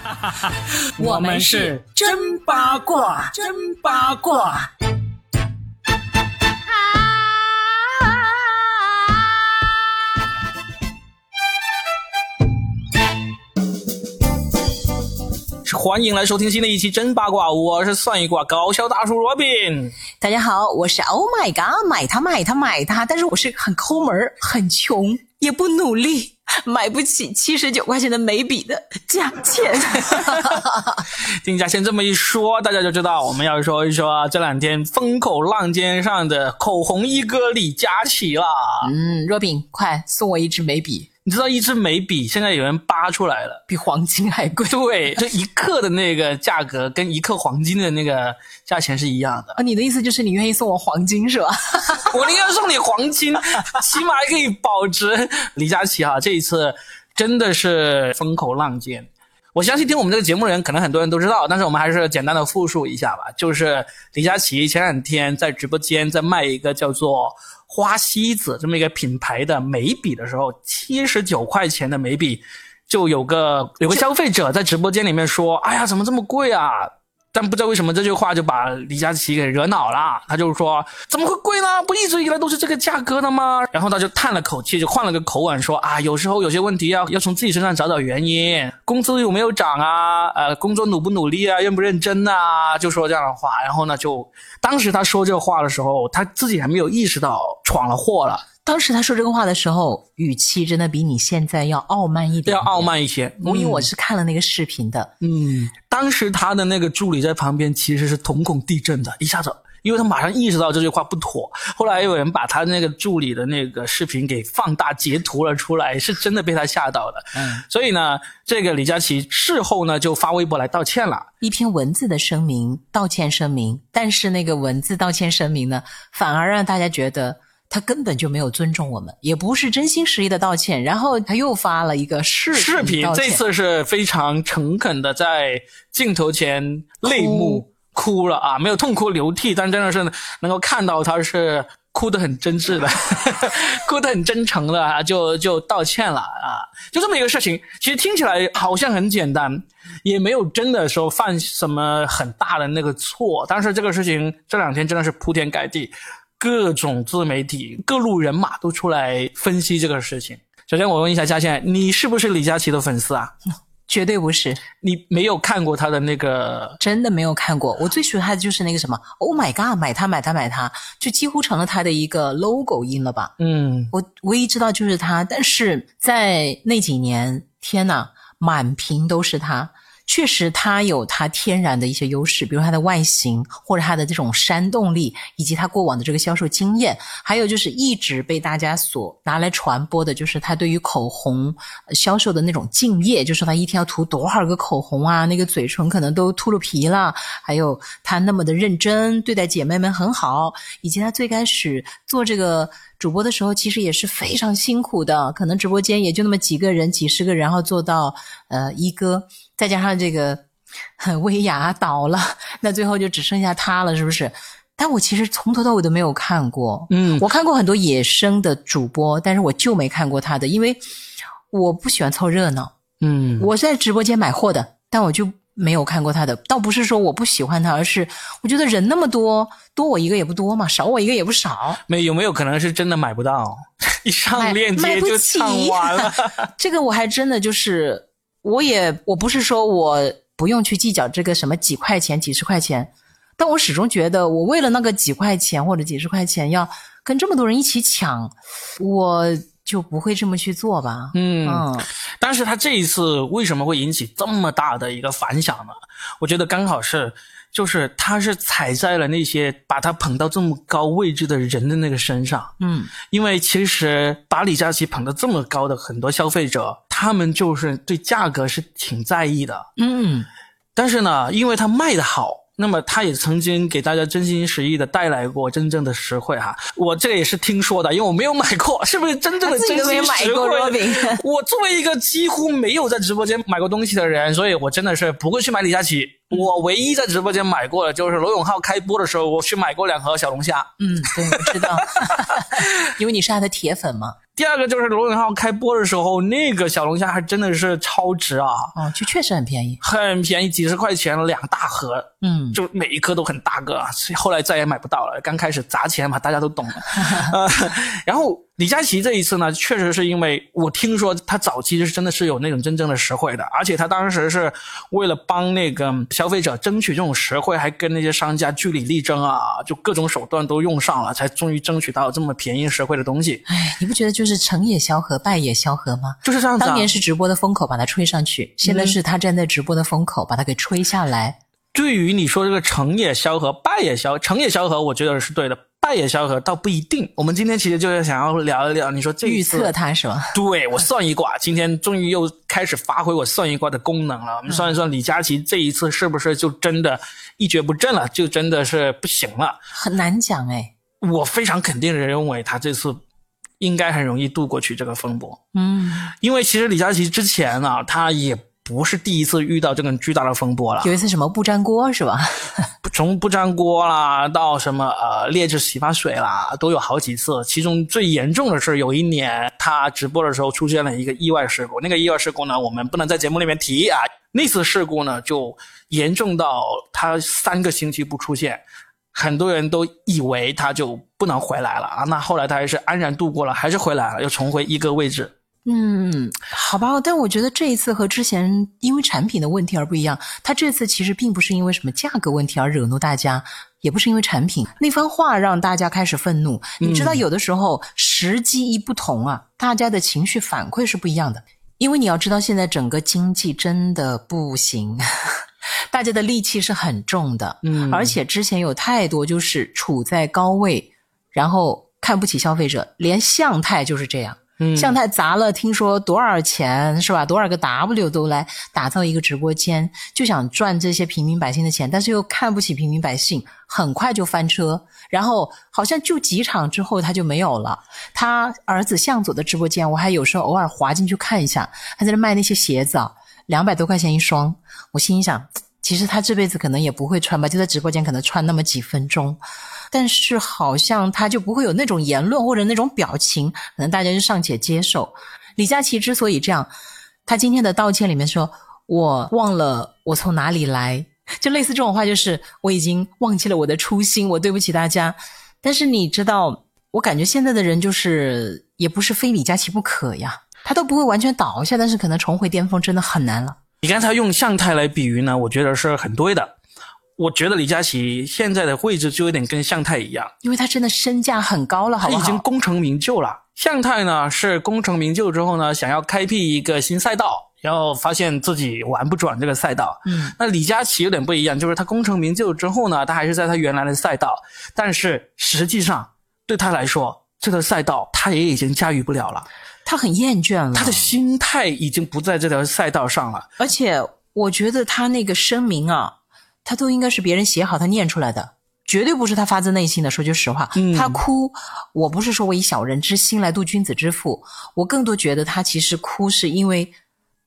我们是真八卦，真八卦。欢迎来收听新的一期真八卦，我是算一卦搞笑大叔罗宾。大家好，我是 Oh my God，买它买它买它，但是我是很抠门，很穷，也不努力，买不起七十九块钱的眉笔的价钱。听价先这么一说，大家就知道我们要说一说这两天风口浪尖上的口红一哥李佳琦了。嗯，若饼，快送我一支眉笔。你知道一支眉笔现在有人扒出来了，比黄金还贵。对，这一克的那个价格跟一克黄金的那个价钱是一样的。啊，你的意思就是你愿意送我黄金是吧？我宁愿送你黄金，起码还可以保值。李佳琦哈，这一次真的是风口浪尖。我相信听我们这个节目的人，可能很多人都知道，但是我们还是简单的复述一下吧。就是李佳琦前两天在直播间在卖一个叫做。花西子这么一个品牌的眉笔的时候，七十九块钱的眉笔，就有个有个消费者在直播间里面说：“哎呀，怎么这么贵啊？”但不知道为什么这句话就把李佳琦给惹恼了，他就是说怎么会贵呢？不一直以来都是这个价格的吗？然后他就叹了口气，就换了个口吻说啊，有时候有些问题要要从自己身上找找原因，工资有没有涨啊？呃，工作努不努力啊？认不认真啊？就说这样的话。然后呢，就当时他说这话的时候，他自己还没有意识到闯了祸了。当时他说这个话的时候，语气真的比你现在要傲慢一点，要傲慢一些。因为我是看了那个视频的，嗯，当时他的那个助理在旁边其实是瞳孔地震的，一下子，因为他马上意识到这句话不妥。后来有人把他那个助理的那个视频给放大截图了出来，是真的被他吓到的。嗯，所以呢，这个李佳琦事后呢就发微博来道歉了，一篇文字的声明，道歉声明。但是那个文字道歉声明呢，反而让大家觉得。他根本就没有尊重我们，也不是真心实意的道歉。然后他又发了一个视视频，这次是非常诚恳的，在镜头前泪目哭了啊，没有痛哭流涕，但真的是能够看到他是哭得很真挚的，哭得很真诚的啊，就就道歉了啊，就这么一个事情。其实听起来好像很简单，也没有真的说犯什么很大的那个错，但是这个事情这两天真的是铺天盖地。各种自媒体、各路人马都出来分析这个事情。首先，我问一下嘉倩，你是不是李佳琦的粉丝啊？绝对不是。你没有看过他的那个？真的没有看过。我最喜欢他的就是那个什么，Oh my God，买它买它买它，就几乎成了他的一个 logo 音了吧？嗯，我唯一知道就是他，但是在那几年，天呐，满屏都是他。确实，它有它天然的一些优势，比如它的外形，或者它的这种煽动力，以及它过往的这个销售经验，还有就是一直被大家所拿来传播的，就是它对于口红销售的那种敬业，就是它一天要涂多少个口红啊，那个嘴唇可能都秃噜皮了，还有它那么的认真对待姐妹们很好，以及它最开始做这个。主播的时候其实也是非常辛苦的，可能直播间也就那么几个人、几十个人，然后做到呃一哥，再加上这个薇娅倒了，那最后就只剩下他了，是不是？但我其实从头到尾都没有看过，嗯，我看过很多野生的主播，但是我就没看过他的，因为我不喜欢凑热闹，嗯，我在直播间买货的，但我就。没有看过他的，倒不是说我不喜欢他，而是我觉得人那么多，多我一个也不多嘛，少我一个也不少。没有没有可能是真的买不到，一上链接就抢完了。这个我还真的就是，我也我不是说我不用去计较这个什么几块钱、几十块钱，但我始终觉得，我为了那个几块钱或者几十块钱，要跟这么多人一起抢，我。就不会这么去做吧？嗯，但是他这一次为什么会引起这么大的一个反响呢？我觉得刚好是，就是他是踩在了那些把他捧到这么高位置的人的那个身上。嗯，因为其实把李佳琦捧得这么高的很多消费者，他们就是对价格是挺在意的。嗯，但是呢，因为他卖的好。那么他也曾经给大家真心实意的带来过真正的实惠哈，我这个也是听说的，因为我没有买过，是不是真正的真心实惠？我作为一个几乎没有在直播间买过东西的人，所以我真的是不会去买李佳琦。我唯一在直播间买过的，就是罗永浩开播的时候，我去买过两盒小龙虾。嗯，对，我知道，因为你是他的铁粉嘛。第二个就是罗永浩开播的时候，那个小龙虾还真的是超值啊！哦，就确实很便宜，很便宜，几十块钱两大盒，嗯，就每一颗都很大个。所以后来再也买不到了，刚开始砸钱嘛，大家都懂的。呃，然后。李佳琦这一次呢，确实是因为我听说他早期是真的是有那种真正的实惠的，而且他当时是为了帮那个消费者争取这种实惠，还跟那些商家据理力争啊，就各种手段都用上了，才终于争取到这么便宜实惠的东西。哎，你不觉得就是成也萧何，败也萧何吗？就是这样子。当年是直播的风口把他吹上去，现在是他站在直播的风口把他给吹下来。对于你说这个成也萧何，败也萧，成也萧何，我觉得是对的。败也萧何倒不一定。我们今天其实就是想要聊一聊，你说这预测他是吧？对我算一卦，今天终于又开始发挥我算一卦的功能了。我们算一算李佳琦这一次是不是就真的一蹶不振了，就真的是不行了？很难讲哎。我非常肯定的认为，他这次应该很容易度过去这个风波。嗯，因为其实李佳琦之前啊，他也。不是第一次遇到这个巨大的风波了。有一次什么不粘锅是吧？从不粘锅啦到什么呃劣质洗发水啦，都有好几次。其中最严重的是有一年他直播的时候出现了一个意外事故。那个意外事故呢，我们不能在节目里面提啊。那次事故呢，就严重到他三个星期不出现，很多人都以为他就不能回来了啊。那后来他还是安然度过了，还是回来了，又重回一个位置。嗯，好吧，但我觉得这一次和之前因为产品的问题而不一样。他这次其实并不是因为什么价格问题而惹怒大家，也不是因为产品那番话让大家开始愤怒。你知道，有的时候时机一不同啊，大家的情绪反馈是不一样的。因为你要知道，现在整个经济真的不行，大家的戾气是很重的。嗯，而且之前有太多就是处在高位，然后看不起消费者，连向太就是这样。向太砸了，听说多少钱是吧？多少个 W 都来打造一个直播间，就想赚这些平民百姓的钱，但是又看不起平民百姓，很快就翻车。然后好像就几场之后他就没有了。他儿子向佐的直播间，我还有时候偶尔滑进去看一下，他在那卖那些鞋子啊，两百多块钱一双。我心想，其实他这辈子可能也不会穿吧，就在直播间可能穿那么几分钟。但是好像他就不会有那种言论或者那种表情，可能大家就尚且接受。李佳琦之所以这样，他今天的道歉里面说：“我忘了我从哪里来”，就类似这种话，就是我已经忘记了我的初心，我对不起大家。但是你知道，我感觉现在的人就是也不是非李佳琦不可呀，他都不会完全倒下，但是可能重回巅峰真的很难了。你刚才用向太来比喻呢，我觉得是很对的。我觉得李佳琦现在的位置就有点跟向太一样，因为他真的身价很高了，好不好？已经功成名就了。向太呢是功成名就之后呢，想要开辟一个新赛道，然后发现自己玩不转这个赛道。嗯，那李佳琦有点不一样，就是他功成名就之后呢，他还是在他原来的赛道，但是实际上对他来说，这个赛道他也已经驾驭不了了，他很厌倦了，他的心态已经不在这条赛道上了。而且我觉得他那个声明啊。他都应该是别人写好，他念出来的，绝对不是他发自内心的。说句实话，他哭，我不是说我以小人之心来度君子之腹，我更多觉得他其实哭是因为，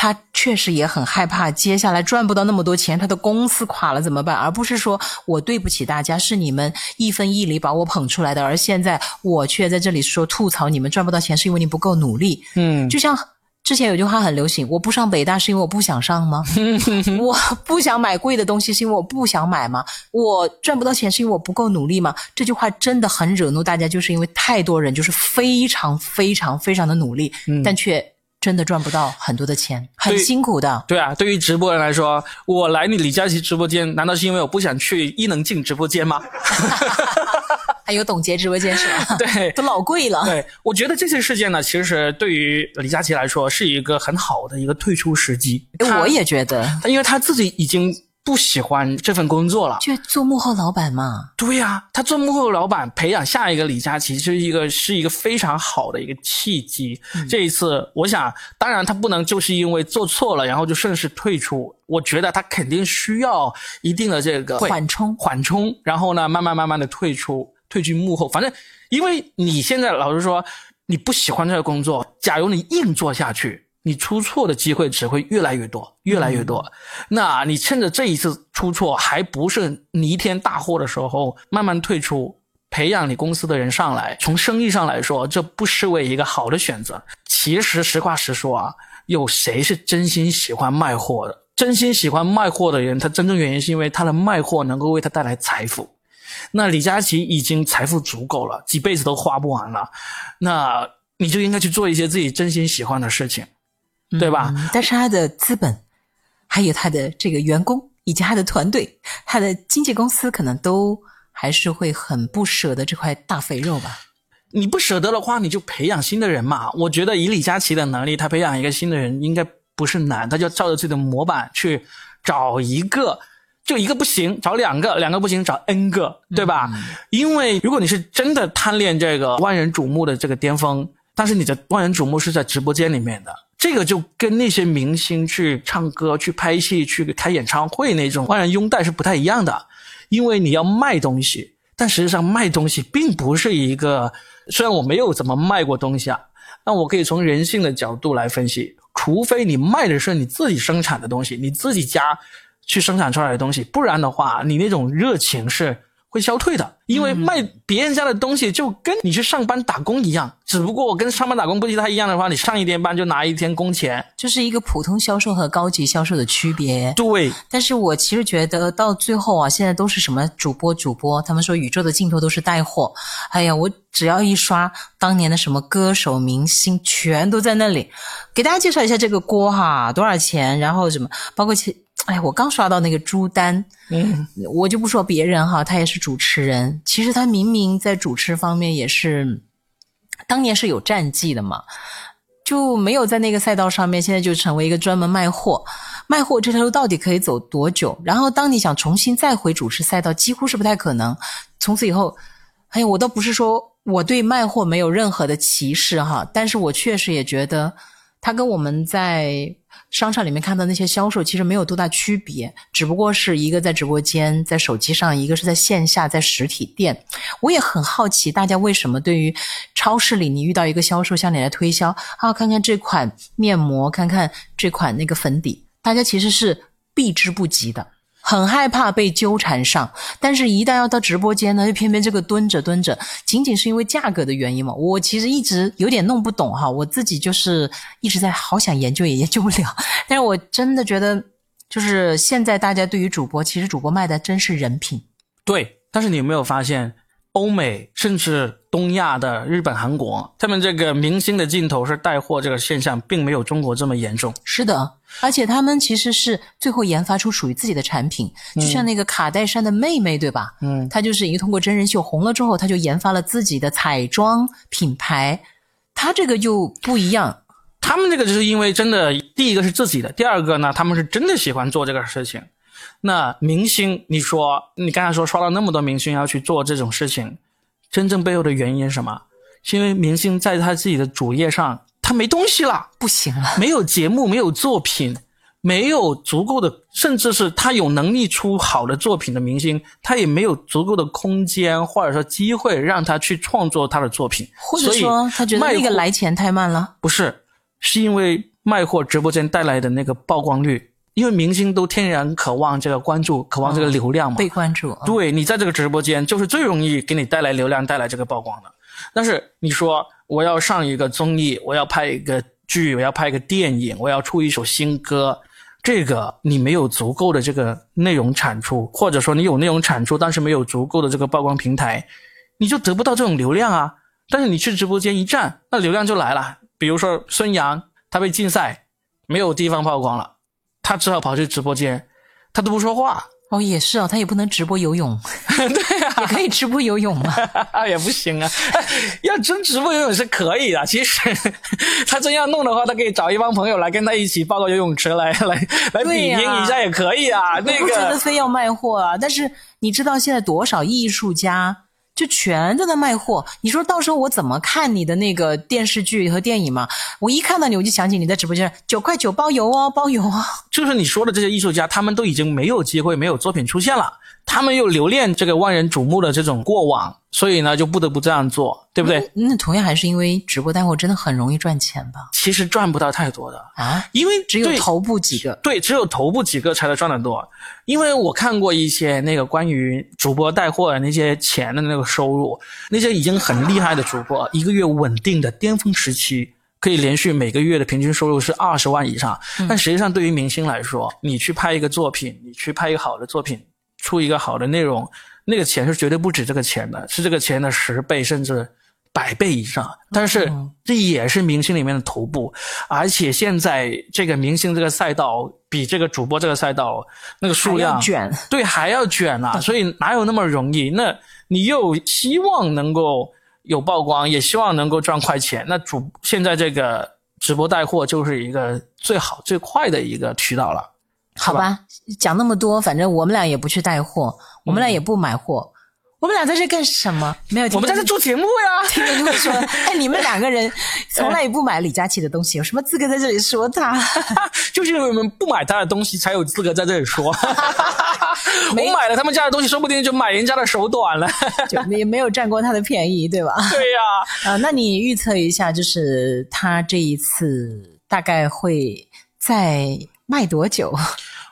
他确实也很害怕接下来赚不到那么多钱，他的公司垮了怎么办？而不是说我对不起大家，是你们一分一厘把我捧出来的，而现在我却在这里说吐槽你们赚不到钱，是因为你不够努力。嗯，就像。之前有句话很流行，我不上北大是因为我不想上吗？我不想买贵的东西是因为我不想买吗？我赚不到钱是因为我不够努力吗？这句话真的很惹怒大家，就是因为太多人就是非常非常非常的努力，但却真的赚不到很多的钱，很辛苦的。对啊，对于直播人来说，我来你李佳琦直播间，难道是因为我不想去伊能静直播间吗？还有董洁直播间是吧？对，都老贵了。对，我觉得这些事件呢，其实对于李佳琦来说是一个很好的一个退出时机。我也觉得，因为他自己已经不喜欢这份工作了，就做幕后老板嘛。对呀，他做幕后老板，培养下一个李佳琦，是一个是一个非常好的一个契机。这一次，我想，当然他不能就是因为做错了，然后就顺势退出。我觉得他肯定需要一定的这个缓冲，缓冲，然后呢，慢慢慢慢的退出。退居幕后，反正因为你现在老实说，你不喜欢这个工作。假如你硬做下去，你出错的机会只会越来越多，越来越多。那你趁着这一次出错还不是弥天大祸的时候，慢慢退出，培养你公司的人上来，从生意上来说，这不失为一个好的选择。其实实话实说啊，有谁是真心喜欢卖货的？真心喜欢卖货的人，他真正原因是因为他的卖货能够为他带来财富。那李佳琦已经财富足够了，几辈子都花不完了，那你就应该去做一些自己真心喜欢的事情，对吧？但是他的资本，还有他的这个员工以及他的团队，他的经纪公司可能都还是会很不舍得这块大肥肉吧。你不舍得的话，你就培养新的人嘛。我觉得以李佳琦的能力，他培养一个新的人应该不是难，他就照着自己的模板去找一个。就一个不行，找两个，两个不行，找 N 个，对吧？因为如果你是真的贪恋这个万人瞩目的这个巅峰，但是你的万人瞩目是在直播间里面的，这个就跟那些明星去唱歌、去拍戏、去开演唱会那种万人拥戴是不太一样的。因为你要卖东西，但实际上卖东西并不是一个。虽然我没有怎么卖过东西啊，但我可以从人性的角度来分析，除非你卖的是你自己生产的东西，你自己家。去生产出来的东西，不然的话，你那种热情是会消退的。因为卖别人家的东西，就跟你去上班打工一样，只不过我跟上班打工不太一样的话，你上一天班就拿一天工钱，就是一个普通销售和高级销售的区别。对，但是我其实觉得到最后啊，现在都是什么主播主播，他们说宇宙的尽头都是带货。哎呀，我只要一刷当年的什么歌手明星，全都在那里。给大家介绍一下这个锅哈，多少钱？然后什么，包括其。哎，我刚刷到那个朱丹，嗯，我就不说别人哈，他也是主持人。其实他明明在主持方面也是，当年是有战绩的嘛，就没有在那个赛道上面，现在就成为一个专门卖货。卖货这条路到底可以走多久？然后当你想重新再回主持赛道，几乎是不太可能。从此以后，哎呀，我倒不是说我对卖货没有任何的歧视哈，但是我确实也觉得它跟我们在。商场里面看到那些销售其实没有多大区别，只不过是一个在直播间，在手机上，一个是在线下，在实体店。我也很好奇，大家为什么对于超市里你遇到一个销售向你来推销啊，看看这款面膜，看看这款那个粉底，大家其实是避之不及的。很害怕被纠缠上，但是，一旦要到直播间呢，就 偏偏这个蹲着蹲着，仅仅是因为价格的原因嘛。我其实一直有点弄不懂哈，我自己就是一直在好想研究也研究不了。但是我真的觉得，就是现在大家对于主播，其实主播卖的真是人品。对，但是你有没有发现？欧美甚至东亚的日本、韩国，他们这个明星的镜头是带货这个现象，并没有中国这么严重。是的，而且他们其实是最后研发出属于自己的产品，就像那个卡戴珊的妹妹，对吧？嗯，她就是一个通过真人秀红了之后，她就研发了自己的彩妆品牌。她这个就不一样，他们这个就是因为真的，第一个是自己的，第二个呢，他们是真的喜欢做这个事情。那明星，你说你刚才说刷了那么多明星要去做这种事情，真正背后的原因是什么？是因为明星在他自己的主页上，他没东西了，不行了，没有节目，没有作品，没有足够的，甚至是他有能力出好的作品的明星，他也没有足够的空间或者说机会让他去创作他的作品，或者说他觉得那个来钱太慢了，不是，是因为卖货直播间带来的那个曝光率。因为明星都天然渴望这个关注，渴望这个流量嘛，被关注。对你在这个直播间就是最容易给你带来流量、带来这个曝光的。但是你说我要上一个综艺，我要拍一个剧，我要拍一个电影，我要出一首新歌，这个你没有足够的这个内容产出，或者说你有内容产出，但是没有足够的这个曝光平台，你就得不到这种流量啊。但是你去直播间一站，那流量就来了。比如说孙杨，他被禁赛，没有地方曝光了。他只好跑去直播间，他都不说话。哦，也是哦，他也不能直播游泳。对啊，也可以直播游泳嘛。也不行啊，要真直播游泳是可以的。其实他真要弄的话，他可以找一帮朋友来跟他一起报个游泳池来来来比拼一下也可以啊。那个不觉得非要卖货啊？但是你知道现在多少艺术家？就全在那卖货，你说到时候我怎么看你的那个电视剧和电影嘛？我一看到你，我就想起你在直播间九块九包邮哦，包邮哦！就是你说的这些艺术家，他们都已经没有机会、没有作品出现了，他们又留恋这个万人瞩目的这种过往，所以呢，就不得不这样做，对不对？那同样还是因为直播带货真的很容易赚钱吧？其实赚不到太多的啊，因为只有头部几个，对，只有头部几个才能赚得多。因为我看过一些那个关于主播带货的那些钱的那个收入，那些已经很厉害的主播，一个月稳定的巅峰时期，可以连续每个月的平均收入是二十万以上。但实际上，对于明星来说，你去拍一个作品，你去拍一个好的作品，出一个好的内容。那个钱是绝对不止这个钱的，是这个钱的十倍甚至百倍以上。但是这也是明星里面的头部，而且现在这个明星这个赛道比这个主播这个赛道那个数量卷，对还要卷啊！所以哪有那么容易？那你又希望能够有曝光，也希望能够赚快钱，那主现在这个直播带货就是一个最好最快的一个渠道了。好吧，讲那么多，反正我们俩也不去带货，我们俩也不买货，我们俩在这干什么？没有，我们在这做节目呀。听人就会说，哎，你们两个人从来也不买李佳琦的东西，有什么资格在这里说他？就是因为我们不买他的东西，才有资格在这里说。我买了他们家的东西，说不定就买人家的手短了，就没没有占过他的便宜，对吧？对呀。啊，那你预测一下，就是他这一次大概会在卖多久？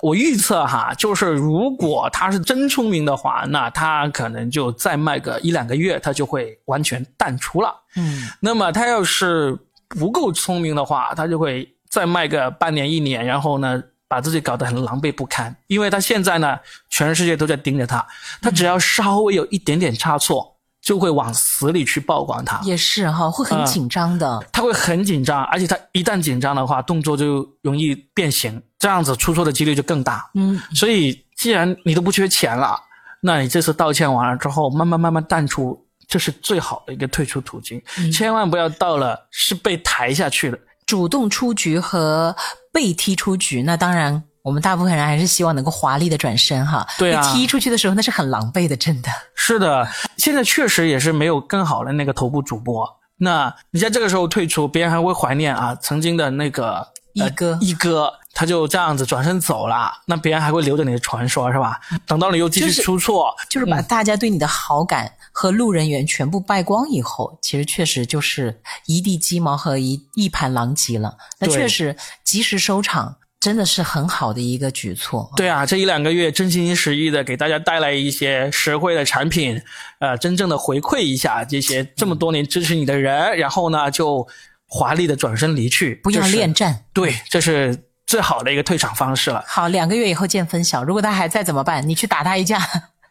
我预测哈，就是如果他是真聪明的话，那他可能就再卖个一两个月，他就会完全淡出了。嗯，那么他要是不够聪明的话，他就会再卖个半年一年，然后呢，把自己搞得很狼狈不堪。因为他现在呢，全世界都在盯着他，他只要稍微有一点点差错。就会往死里去曝光他，也是哈，会很紧张的。他会很紧张，而且他一旦紧张的话，动作就容易变形，这样子出错的几率就更大。嗯，所以既然你都不缺钱了，那你这次道歉完了之后，慢慢慢慢淡出，这是最好的一个退出途径。千万不要到了是被抬下去的，主动出局和被踢出局，那当然。我们大部分人还是希望能够华丽的转身哈，对啊，踢出去的时候那是很狼狈的，真的是的。现在确实也是没有更好的那个头部主播，那你在这个时候退出，别人还会怀念啊曾经的那个一哥一哥，他就这样子转身走了，那别人还会留着你的传说是吧？等到你又继续出错，就是把大家对你的好感和路人缘全部败光以后，其实确实就是一地鸡毛和一一盘狼藉了。那确实及时收场。真的是很好的一个举措。对啊，这一两个月真心实意的给大家带来一些实惠的产品，呃，真正的回馈一下这些这么多年支持你的人，然后呢就华丽的转身离去，不要恋战。对，这是最好的一个退场方式了。好，两个月以后见分晓。如果他还在怎么办？你去打他一架。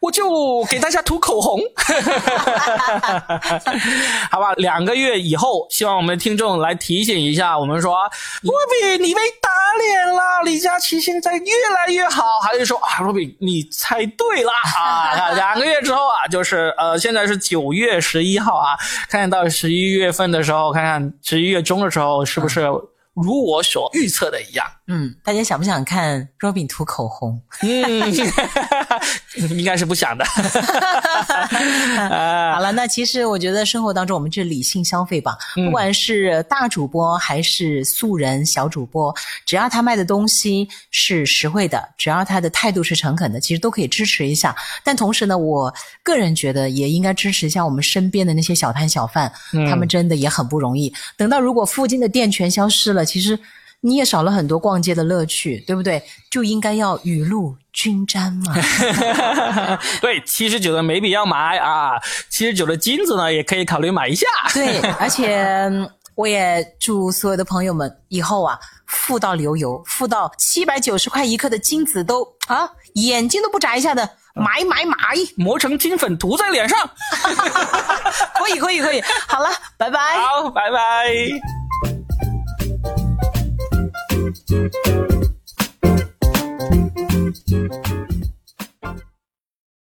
我就给大家涂口红，好吧？两个月以后，希望我们的听众来提醒一下我们说：“罗比，你被打脸了，李佳琦现在越来越好。”还是说啊，罗比，你猜对了啊？两个月之后啊，就是呃，现在是九月十一号啊，看看到十一月份的时候，看看十一月中的时候是不是。如我所预测的一样，嗯，大家想不想看 Robin 涂口红？嗯，应该是不想的。好了，那其实我觉得生活当中我们就理性消费吧，不管是大主播还是素人小主播，只要他卖的东西是实惠的，只要他的态度是诚恳的，其实都可以支持一下。但同时呢，我个人觉得也应该支持一下我们身边的那些小摊小贩，他们真的也很不容易。等到如果附近的店全消失了。其实你也少了很多逛街的乐趣，对不对？就应该要雨露均沾嘛。对，七十九的没必要买啊，七十九的金子呢也可以考虑买一下。对，而且我也祝所有的朋友们以后啊，富到流油，富到七百九十块一克的金子都啊，眼睛都不眨一下的买买买，磨成金粉涂在脸上。可以可以可以，好了，拜拜。好，拜拜。Thank you.